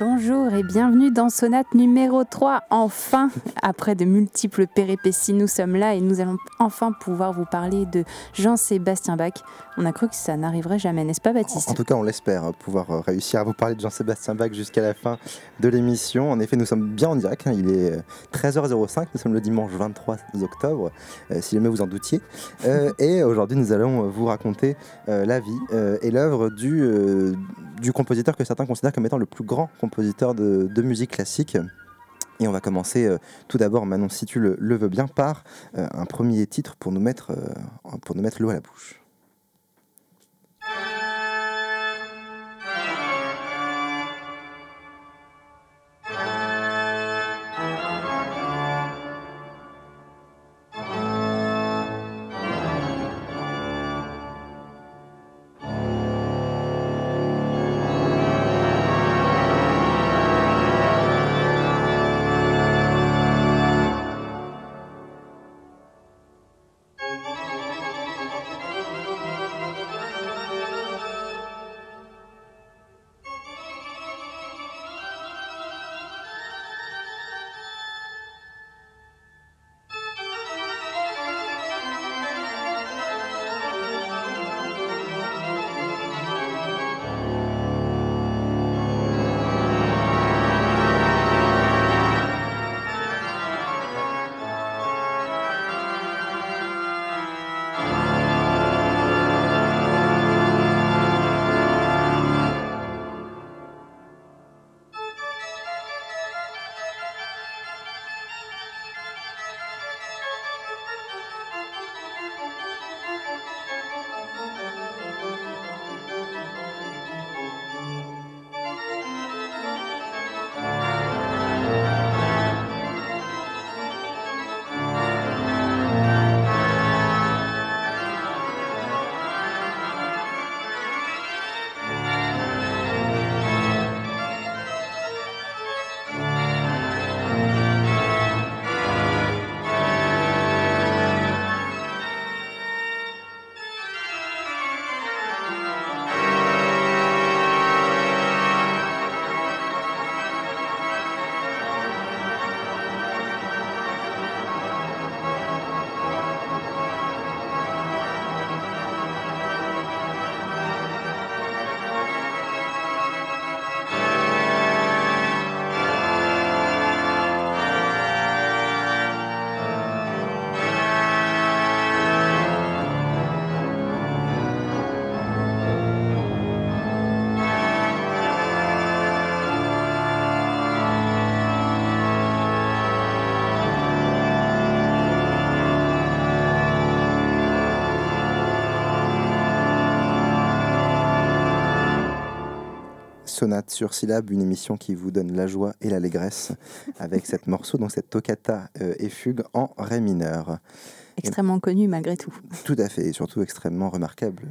Bonjour et bienvenue dans Sonate numéro 3. Enfin, après de multiples péripéties, nous sommes là et nous allons enfin pouvoir vous parler de Jean-Sébastien Bach. On a cru que ça n'arriverait jamais, n'est-ce pas Baptiste? En tout cas, on l'espère, hein, pouvoir euh, réussir à vous parler de Jean-Sébastien Bach jusqu'à la fin de l'émission. En effet, nous sommes bien en direct, hein. il est 13h05, nous sommes le dimanche 23 octobre, euh, si jamais vous en doutiez. Euh, et aujourd'hui, nous allons vous raconter la vie et l'œuvre du, du compositeur que certains considèrent comme étant le plus grand compositeur de, musique classique. Et on va commencer euh, tout d'abord, Manon, si tu le, le veux bien, par euh, un premier titre pour nous mettre, euh, pour nous mettre l'eau à la bouche. Sonate sur syllabe, une émission qui vous donne la joie et l'allégresse avec cette morceau, donc cette toccata euh, et fugue en ré mineur. Extrêmement connu malgré tout. Tout à fait, et surtout extrêmement remarquable.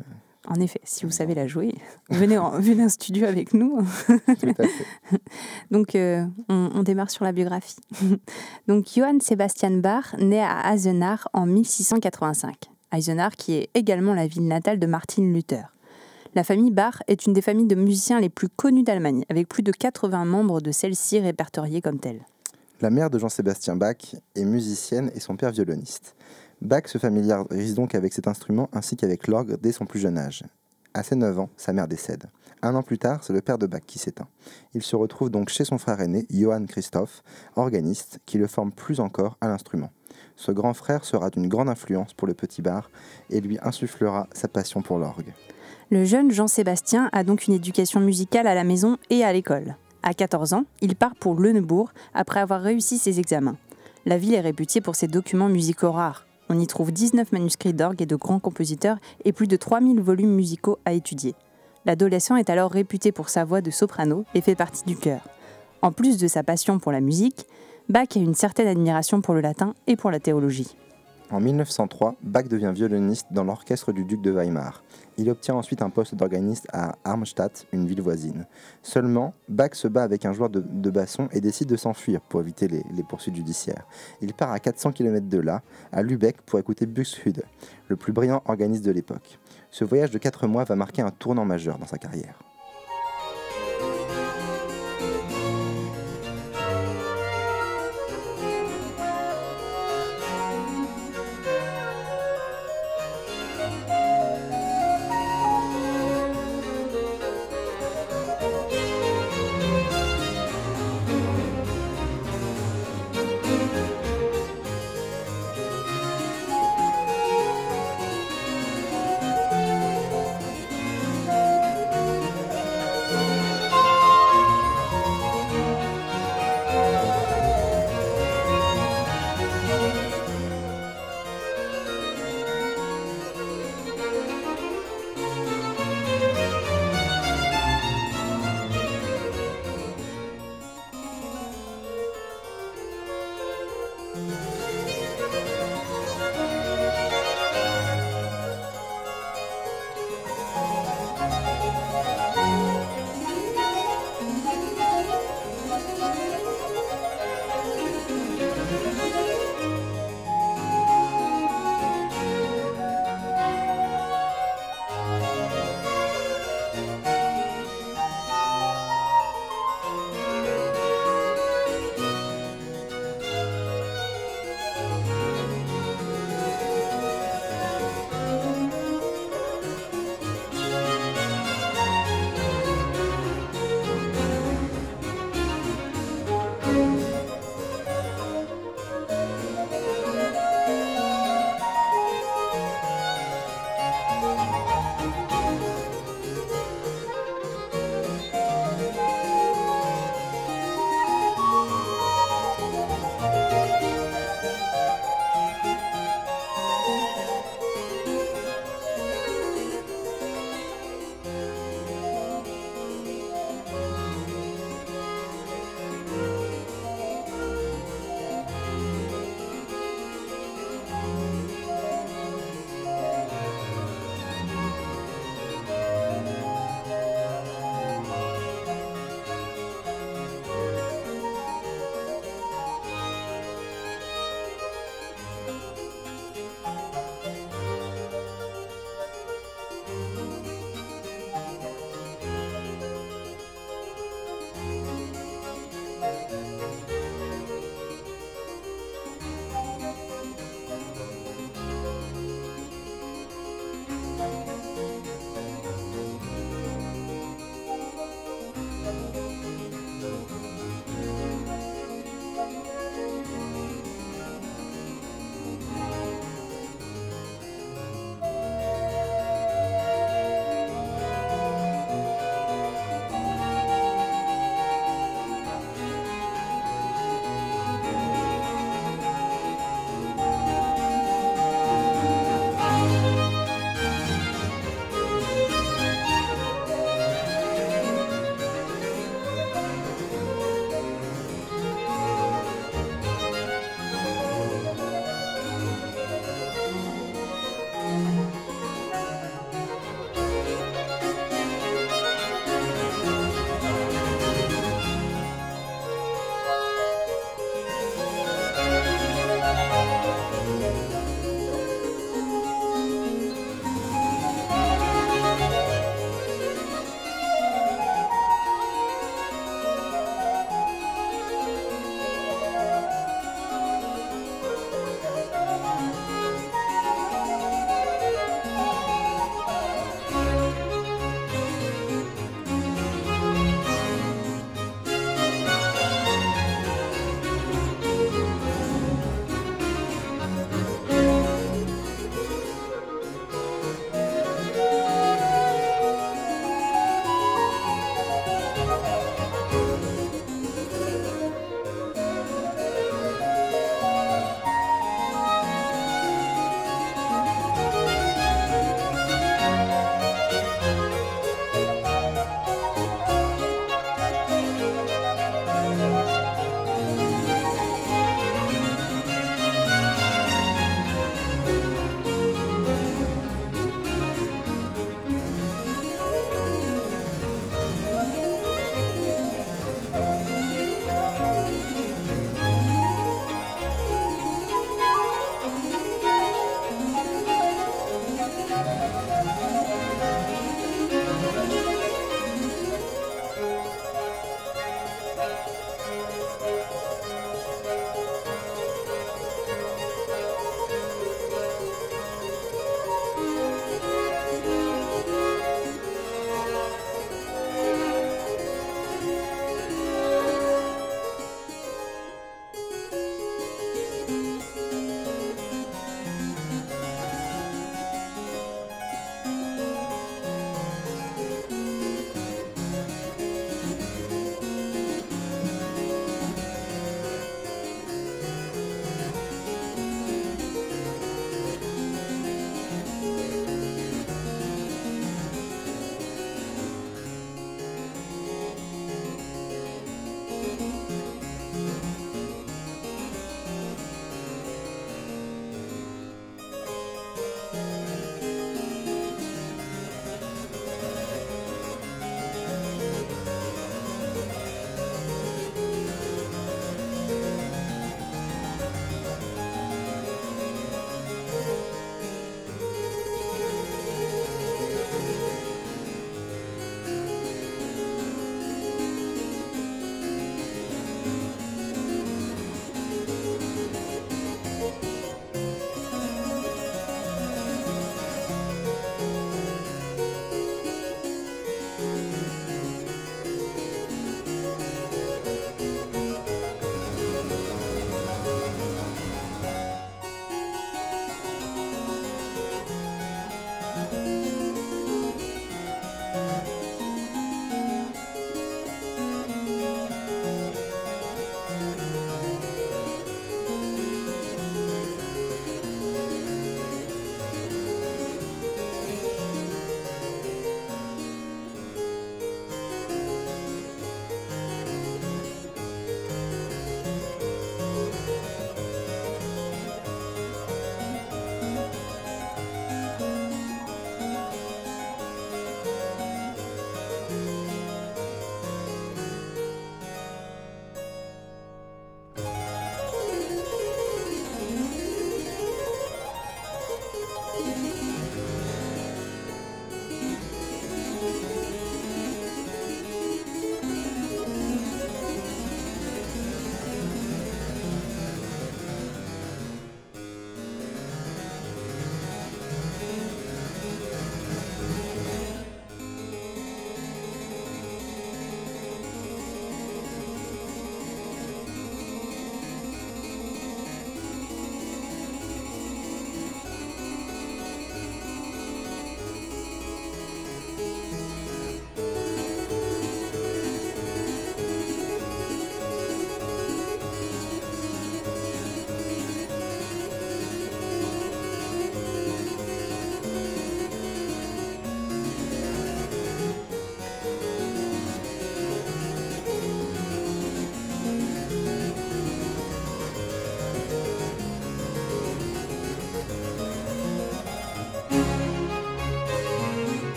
En effet, si vous savez la jouer, venez en, venez en studio avec nous. Tout à fait. Donc, euh, on, démarre sur la biographie. Donc, Johann Sebastian Bach naît à Eisenach en 1685. Eisenach, qui est également la ville natale de Martin Luther. La famille Bach est une des familles de musiciens les plus connues d'Allemagne, avec plus de 80 membres de celle-ci répertoriés comme tels. La mère de Jean-Sébastien Bach est musicienne et son père violoniste. Bach se familiarise donc avec cet instrument ainsi qu'avec l'orgue dès son plus jeune âge. À ses 9 ans, sa mère décède. Un an plus tard, c'est le père de Bach qui s'éteint. Il se retrouve donc chez son frère aîné, Johann Christoph, organiste, qui le forme plus encore à l'instrument. Ce grand frère sera d'une grande influence pour le petit bar et lui insufflera sa passion pour l'orgue. Le jeune Jean-Sébastien a donc une éducation musicale à la maison et à l'école. À 14 ans, il part pour Leuneburg après avoir réussi ses examens. La ville est réputée pour ses documents musicaux rares. On y trouve 19 manuscrits d'orgue et de grands compositeurs et plus de 3000 volumes musicaux à étudier. L'adolescent est alors réputé pour sa voix de soprano et fait partie du chœur. En plus de sa passion pour la musique, Bach a une certaine admiration pour le latin et pour la théologie. En 1903, Bach devient violoniste dans l'orchestre du duc de Weimar. Il obtient ensuite un poste d'organiste à Armstadt, une ville voisine. Seulement, Bach se bat avec un joueur de, basson et décide de s'enfuir pour éviter les, poursuites judiciaires. Il part à 400 km de là, à Lübeck, pour écouter Buxtehude, le plus brillant organiste de l'époque. Ce voyage de 4 mois va marquer un tournant majeur dans sa carrière.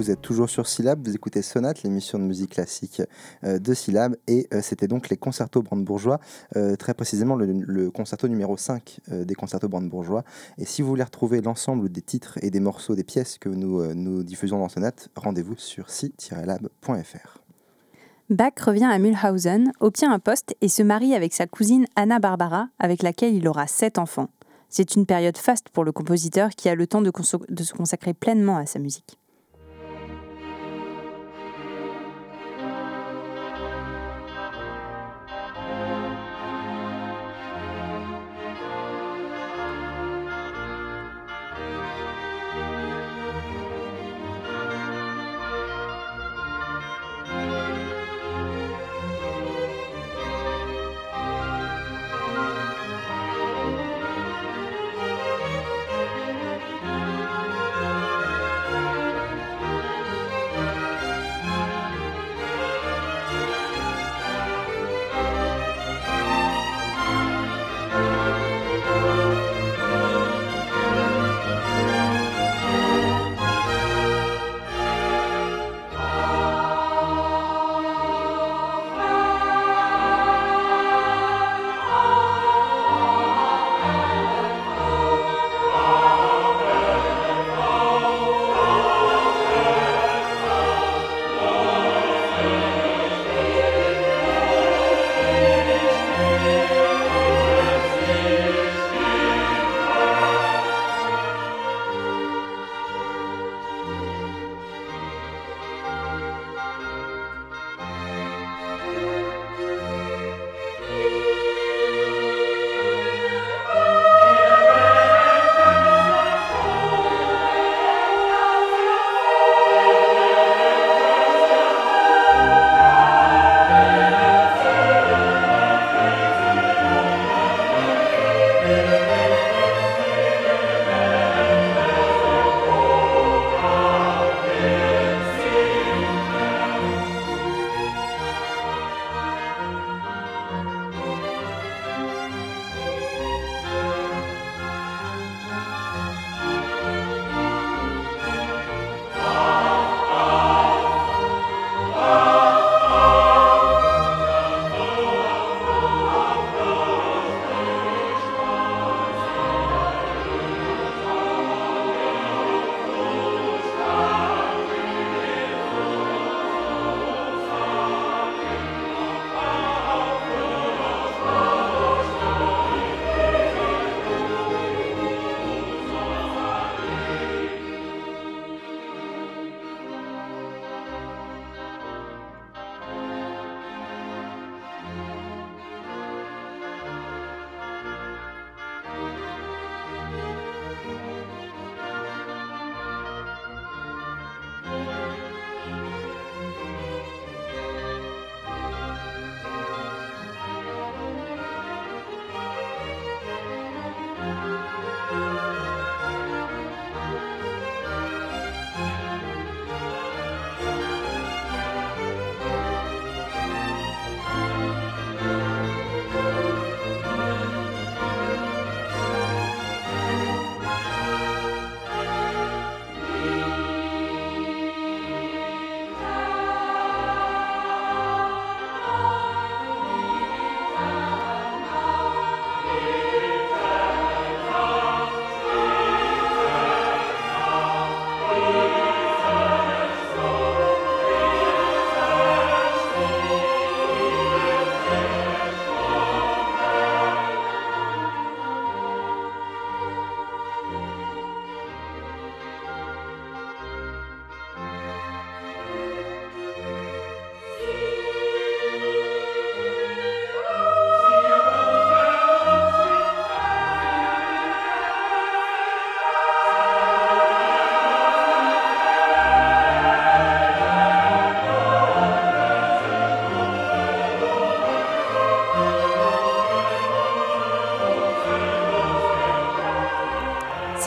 Vous êtes toujours sur Syllab, vous écoutez Sonate, l'émission de musique classique euh, de Syllab, et euh, c'était donc les concertos brandebourgeois, euh, très précisément le, concerto numéro 5 des concertos brandebourgeois. Et si vous voulez retrouver l'ensemble des titres et des morceaux des pièces que nous, diffusons dans Sonate, rendez-vous sur si-lab.fr. Bach revient à Mühlhausen, obtient un poste et se marie avec sa cousine Anna Barbara, avec laquelle il aura sept enfants. C'est une période faste pour le compositeur qui a le temps de se consacrer pleinement à sa musique.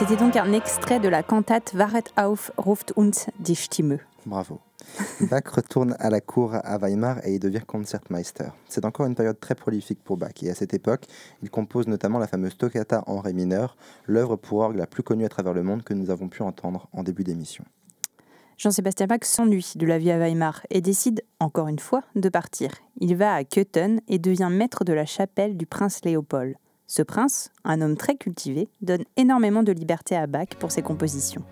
C'était donc un extrait de la cantate Waret auf ruft uns die Stimme. Bravo. Bach retourne à la cour à Weimar et il devient concertmeister. C'est encore une période très prolifique pour Bach et à cette époque, il compose notamment la fameuse Toccata en ré mineur, l'œuvre pour orgue la plus connue à travers le monde que nous avons pu entendre en début d'émission. Jean-Sébastien Bach s'ennuie de la vie à Weimar et décide, encore une fois, de partir. Il va à Köthen et devient maître de la chapelle du prince Léopold. Ce prince, un homme très cultivé, donne énormément de liberté à Bach pour ses compositions.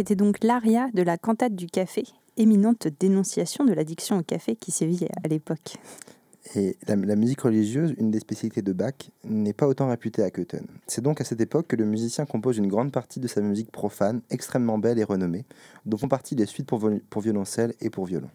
C'était donc l'aria de la cantate du café, éminente dénonciation de l'addiction au café qui sévit à l'époque. Et la, musique religieuse, une des spécialités de Bach, n'est pas autant réputée à Köthen. C'est donc à cette époque que le musicien compose une grande partie de sa musique profane, extrêmement belle et renommée, dont font partie les suites pour, pour violoncelle et pour violon.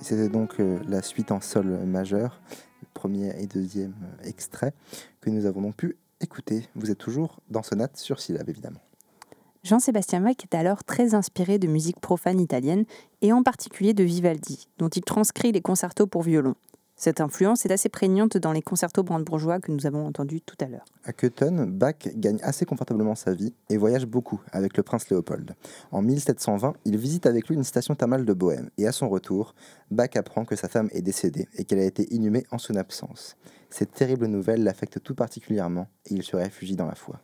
C'était donc euh, la suite en sol majeur, premier et deuxième extrait que nous avons donc pu écouter. Vous êtes toujours dans Sonate sur syllabe, évidemment. Jean-Sébastien Bach est alors très inspiré de musique profane italienne et en particulier de Vivaldi, dont il transcrit les concertos pour violon. Cette influence est assez prégnante dans les concertos brandebourgeois que nous avons entendus tout à l'heure. À Köthen, Bach gagne assez confortablement sa vie et voyage beaucoup avec le prince Léopold. En 1720, il visite avec lui une station thermale de Bohême et à son retour, Bach apprend que sa femme est décédée et qu'elle a été inhumée en son absence. Cette terrible nouvelle l'affecte tout particulièrement et il se réfugie dans la foi.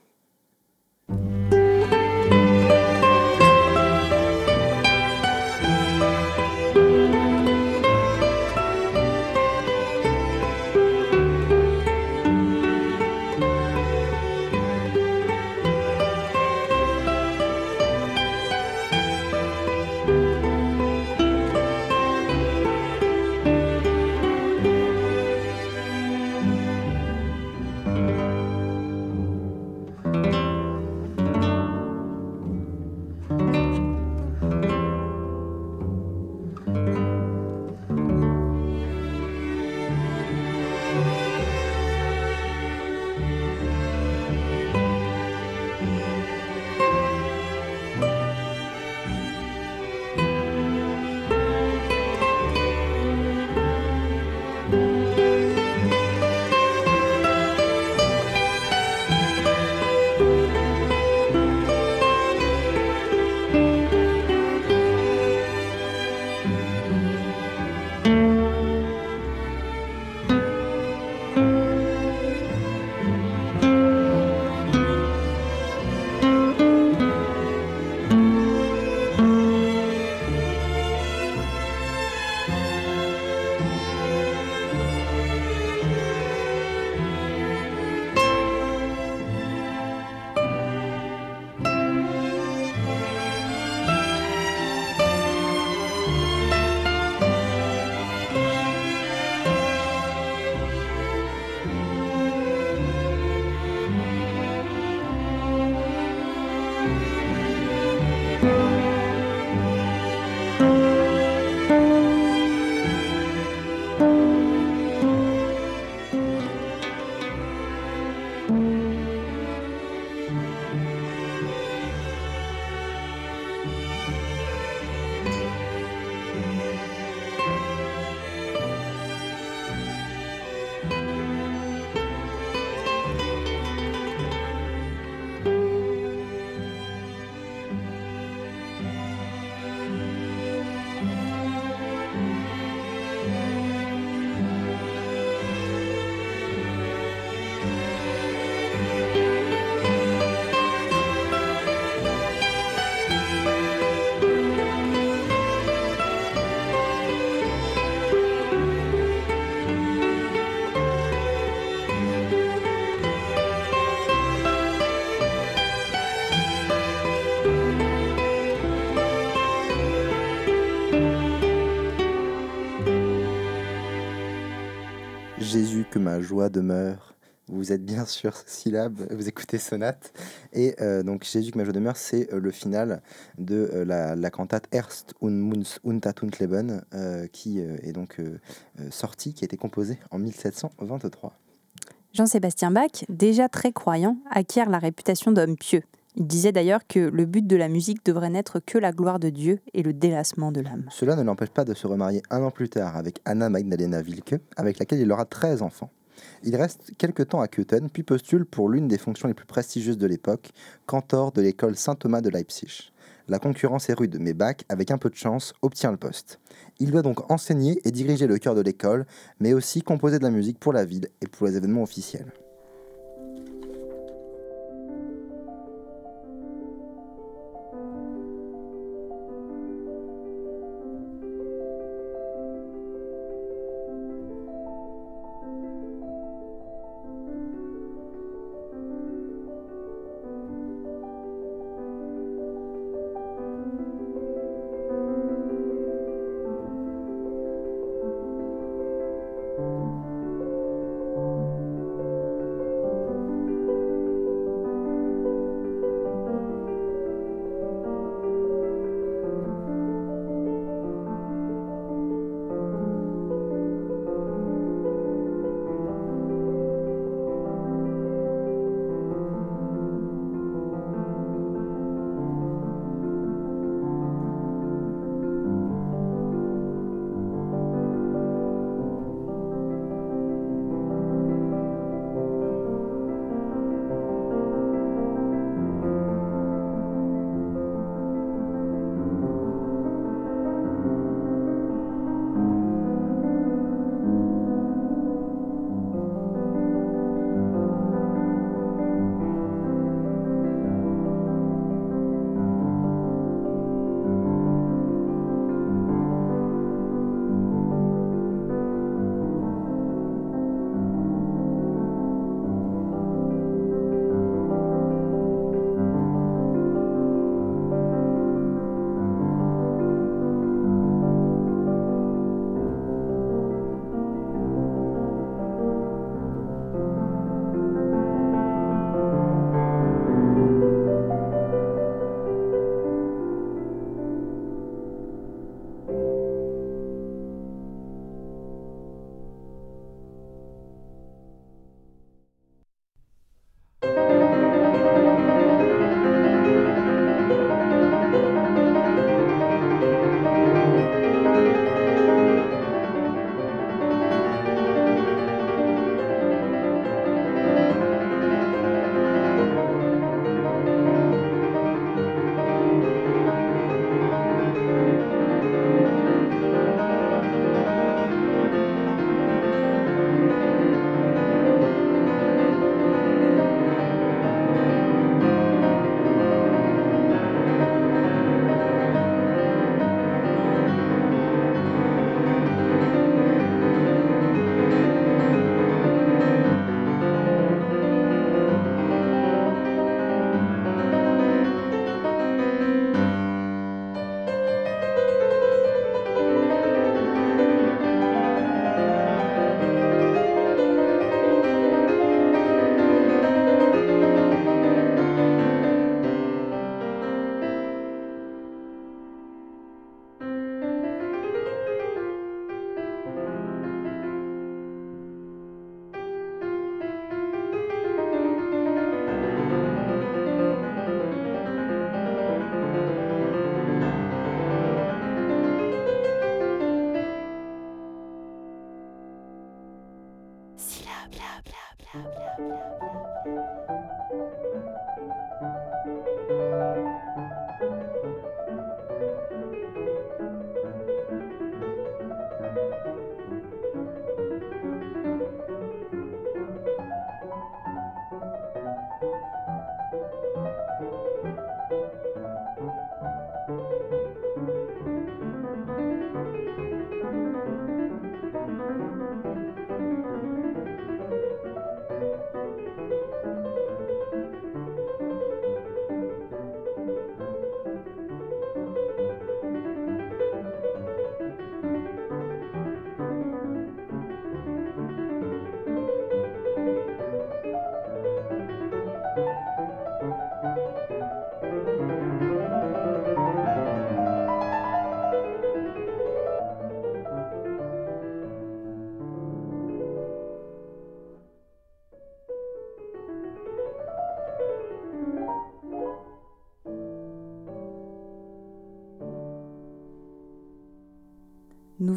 Ma joie demeure. Vous êtes bien sûr syllabe, vous écoutez sonate. Et euh, donc Jésus que ma joie demeure, c'est euh, le final de euh, la, cantate Erst und Munz Leben, qui est donc sortie, qui a été composée en 1723. Jean-Sébastien Bach, déjà très croyant, acquiert la réputation d'homme pieux. Il disait d'ailleurs que le but de la musique devrait n'être que la gloire de Dieu et le délassement de l'âme. Cela ne l'empêche pas de se remarier un an plus tard avec Anna Magdalena Wilke, avec laquelle il aura 13 enfants. Il reste quelque temps à Köthen, puis postule pour l'une des fonctions les plus prestigieuses de l'époque, cantor de l'école Saint-Thomas de Leipzig. La concurrence est rude, mais Bach, avec un peu de chance, obtient le poste. Il doit donc enseigner et diriger le chœur de l'école, mais aussi composer de la musique pour la ville et pour les événements officiels.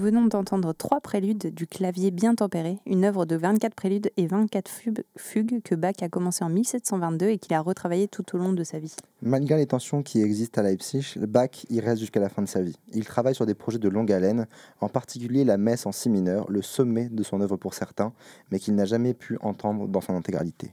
Venons d'entendre trois préludes du clavier bien tempéré, une œuvre de 24 préludes et 24 fugues que Bach a commencé en 1722 et qu'il a retravaillé tout au long de sa vie. Malgré les tensions qui existent à Leipzig, Bach y reste jusqu'à la fin de sa vie. Il travaille sur des projets de longue haleine, en particulier la messe en si mineur, le sommet de son œuvre pour certains, mais qu'il n'a jamais pu entendre dans son intégralité.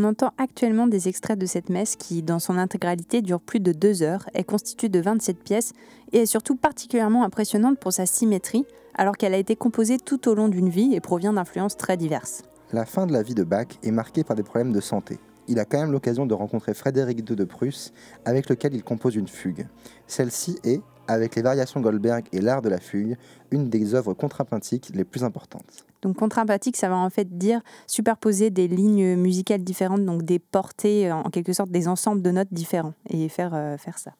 On entend actuellement des extraits de cette messe qui, dans son intégralité, dure plus de deux heures, est constituée de 27 pièces et est surtout particulièrement impressionnante pour sa symétrie, alors qu'elle a été composée tout au long d'une vie et provient d'influences très diverses. La fin de la vie de Bach est marquée par des problèmes de santé. Il a quand même l'occasion de rencontrer Frédéric II de Prusse, avec lequel il compose une fugue. Celle-ci est, avec les variations Goldberg et l'art de la fugue, une des œuvres contrapuntiques les plus importantes. Donc contrapuntique, ça va en fait dire superposer des lignes musicales différentes, donc des portées, en quelque sorte des ensembles de notes différents, et faire, euh, faire ça.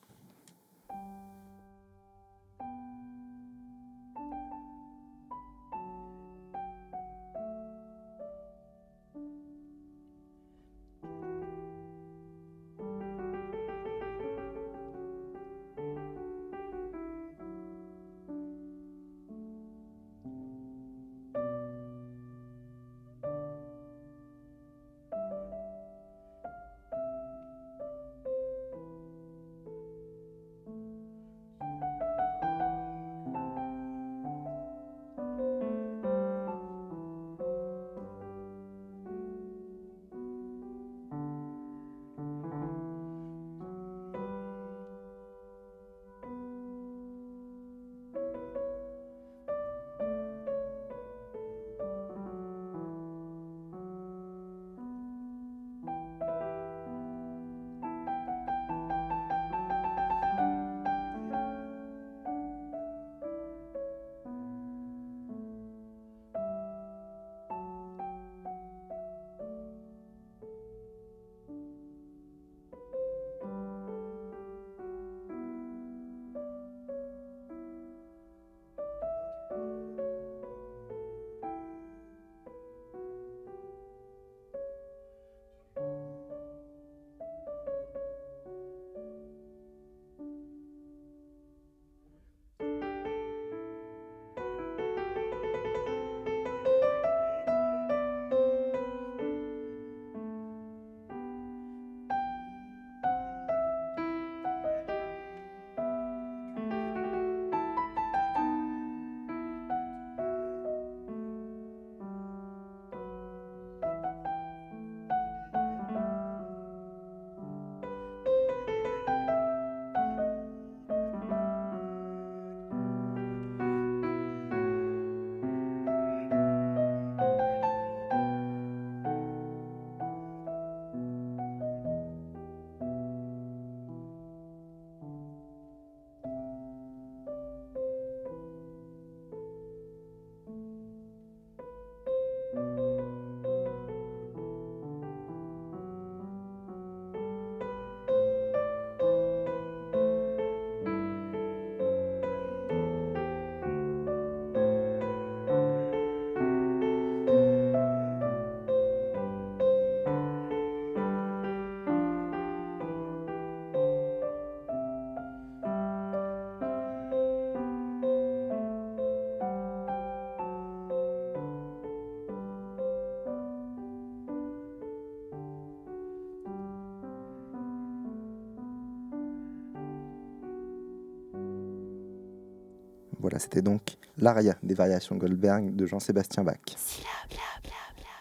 C'était donc l'aria des variations Goldberg de Jean-Sébastien Bach.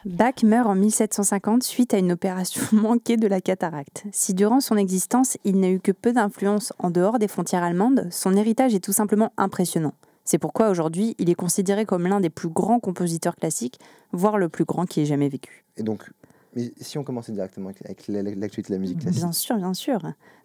Bach meurt en 1750 suite à une opération manquée de la cataracte. Si durant son existence, il n'a eu que peu d'influence en dehors des frontières allemandes, son héritage est tout simplement impressionnant. C'est pourquoi aujourd'hui, il est considéré comme l'un des plus grands compositeurs classiques, voire le plus grand qui ait jamais vécu. Et donc, mais si on commençait directement avec l'actualité de la musique classique. Bien sûr, bien sûr.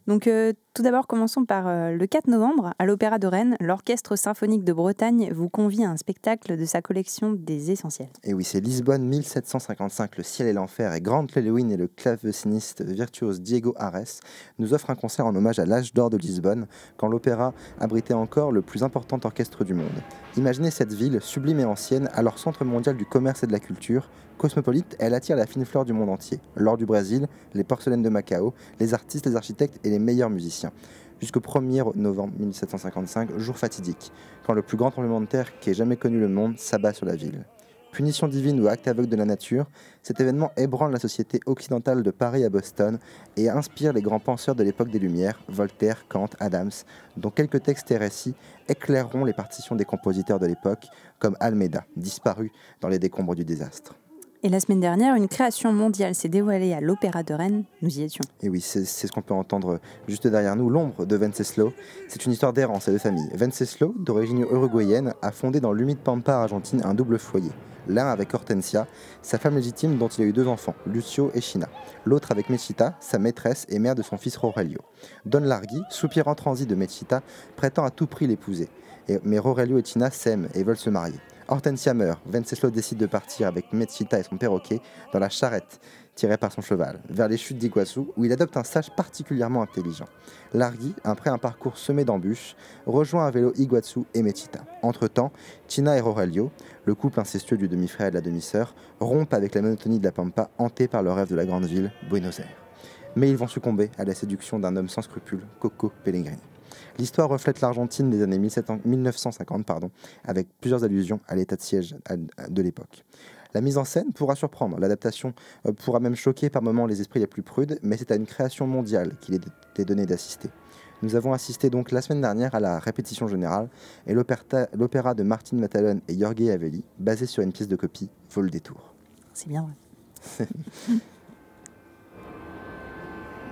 Donc euh, tout d'abord, commençons par euh, le 4 novembre, à l'Opéra de Rennes, l'Orchestre symphonique de Bretagne vous convie à un spectacle de sa collection des essentiels. Et oui, c'est Lisbonne 1755, Le ciel et l'enfer, et Grant Lelewin et le claveciniste virtuose Diego Ares nous offrent un concert en hommage à l'âge d'or de Lisbonne, quand l'opéra abritait encore le plus important orchestre du monde. Imaginez cette ville, sublime et ancienne, alors centre mondial du commerce et de la culture, cosmopolite, elle attire la fine fleur du monde entier. L'or du Brésil, les porcelaines de Macao, les artistes, les architectes et les meilleurs musiciens. Jusqu'au 1er novembre 1755, jour fatidique, quand le plus grand tremblement de terre qui ait jamais connu le monde s'abat sur la ville. Punition divine ou acte aveugle de la nature, cet événement ébranle la société occidentale de Paris à Boston et inspire les grands penseurs de l'époque des Lumières, Voltaire, Kant, Adams, dont quelques textes et récits éclaireront les partitions des compositeurs de l'époque, comme Almeida, disparu dans les décombres du désastre. Et la semaine dernière, une création mondiale s'est dévoilée à l'Opéra de Rennes. Nous y étions. Et oui, c'est ce qu'on peut entendre juste derrière nous, l'ombre de Venceslo. C'est une histoire d'errance et de famille. Venceslo, d'origine uruguayenne, a fondé dans l'humide Pampa argentine un double foyer. L'un avec Hortensia, sa femme légitime dont il a eu deux enfants, Lucio et China. L'autre avec Mechita, sa maîtresse et mère de son fils Rorelio. Don Larghi, soupirant transi de Mechita, prétend à tout prix l'épouser. Mais Rorelio et China s'aiment et veulent se marier. Hortensia meurt. Venceslo décide de partir avec Mechita et son perroquet dans la charrette tirée par son cheval, vers les chutes d'Iguazu, où il adopte un sage particulièrement intelligent. Largui, après un parcours semé d'embûches, rejoint à vélo Iguazu et Mechita. Entre-temps, Tina et Rorelio, le couple incestueux du demi-frère et de la demi-sœur, rompent avec la monotonie de la Pampa, hantés par le rêve de la grande ville, Buenos Aires. Mais ils vont succomber à la séduction d'un homme sans scrupules, Coco Pellegrini. L'histoire reflète l'Argentine des années 1950, pardon, avec plusieurs allusions à l'état de siège de l'époque. La mise en scène pourra surprendre, l'adaptation euh, pourra même choquer par moments les esprits les plus prudes, mais c'est à une création mondiale qu'il est donné d'assister. Nous avons assisté donc la semaine dernière à la répétition générale et l'opéra de Martin Matalon et Jorge Avelli, basé sur une pièce de copie, Vol des Tours. C'est bien,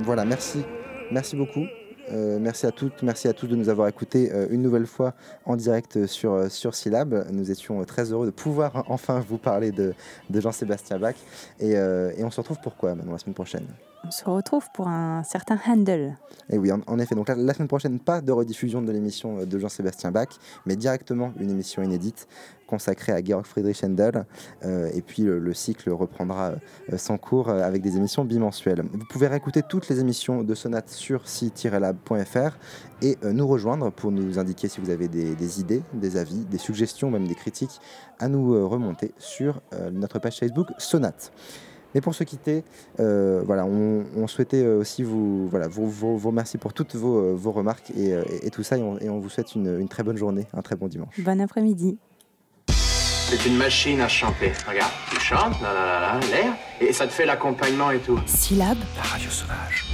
voilà, merci. Merci beaucoup. Euh, merci à toutes, merci à tous de nous avoir écoutés euh, une nouvelle fois en direct sur, euh, sur Syllab. Nous étions très heureux de pouvoir enfin vous parler de, Jean-Sébastien Bach. Et, on se retrouve pourquoi maintenant la semaine prochaine? On se retrouve pour un certain Handel. Et oui, en, effet. Donc la, semaine prochaine, pas de rediffusion de l'émission de Jean-Sébastien Bach, mais directement une émission inédite consacré à Georg Friedrich Händel. Euh, et puis le, cycle reprendra euh, son cours euh, avec des émissions bimensuelles. Vous pouvez réécouter toutes les émissions de Sonate sur si-lab.fr et nous rejoindre pour nous indiquer si vous avez des, idées, des avis, des suggestions, même des critiques à nous remonter sur notre page Facebook Sonate. Mais pour se quitter, voilà, on, souhaitait aussi vous, voilà, vous, vous, remercier pour toutes vos, vos remarques et, tout ça. Et on, vous souhaite une, une, très bonne journée, un très bon dimanche. Bon après-midi. C'est une machine à chanter. Regarde, tu chantes, là, là, là, l'air, et ça te fait l'accompagnement et tout. Syllabe. La radio sauvage.